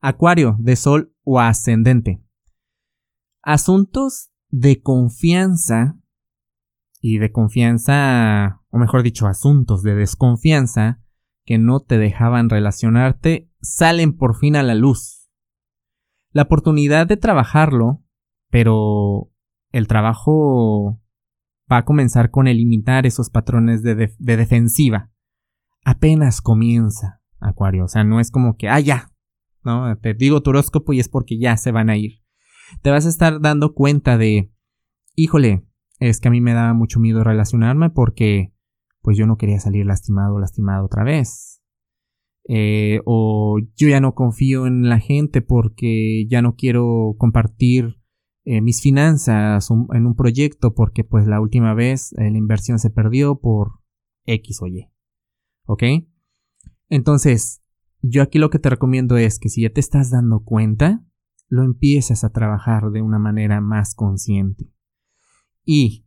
Acuario, de Sol o ascendente. Asuntos de confianza y de confianza, o mejor dicho, asuntos de desconfianza que no te dejaban relacionarte, salen por fin a la luz. La oportunidad de trabajarlo, pero el trabajo va a comenzar con eliminar esos patrones de, defensiva. Apenas comienza, Acuario. O sea, no es como que, ah, ya, ¿no? Te digo tu horóscopo y es porque ya se van a ir. Te vas a estar dando cuenta de, híjole, es que a mí me da mucho miedo relacionarme porque, pues yo no quería salir lastimado o lastimado otra vez. Eh, o yo ya no confío en la gente porque ya no quiero compartir eh, mis finanzas en un proyecto porque pues la última vez eh, la inversión se perdió por X o Y. ¿Ok? Entonces, yo aquí lo que te recomiendo es que si ya te estás dando cuenta, lo empieces a trabajar de una manera más consciente. Y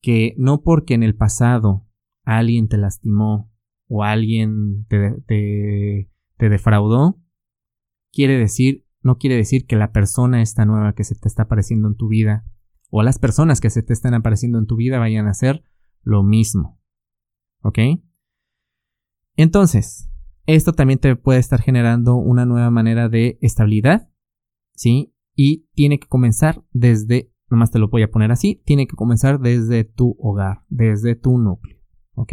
que no porque en el pasado alguien te lastimó o alguien te, te, te defraudó, quiere decir no quiere decir que la persona esta nueva que se te está apareciendo en tu vida o las personas que se te están apareciendo en tu vida vayan a hacer lo mismo. ¿Ok? Entonces, esto también te puede estar generando una nueva manera de estabilidad, ¿sí? Y tiene que comenzar desde, nomás te lo voy a poner así, tiene que comenzar desde tu hogar, desde tu núcleo, ¿ok?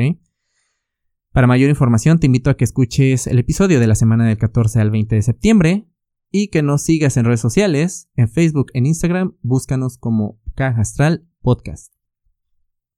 Para mayor información te invito a que escuches el episodio de la semana del 14 al 20 de septiembre, y que nos sigas en redes sociales, en Facebook, en Instagram, búscanos como Caja Astral Podcast.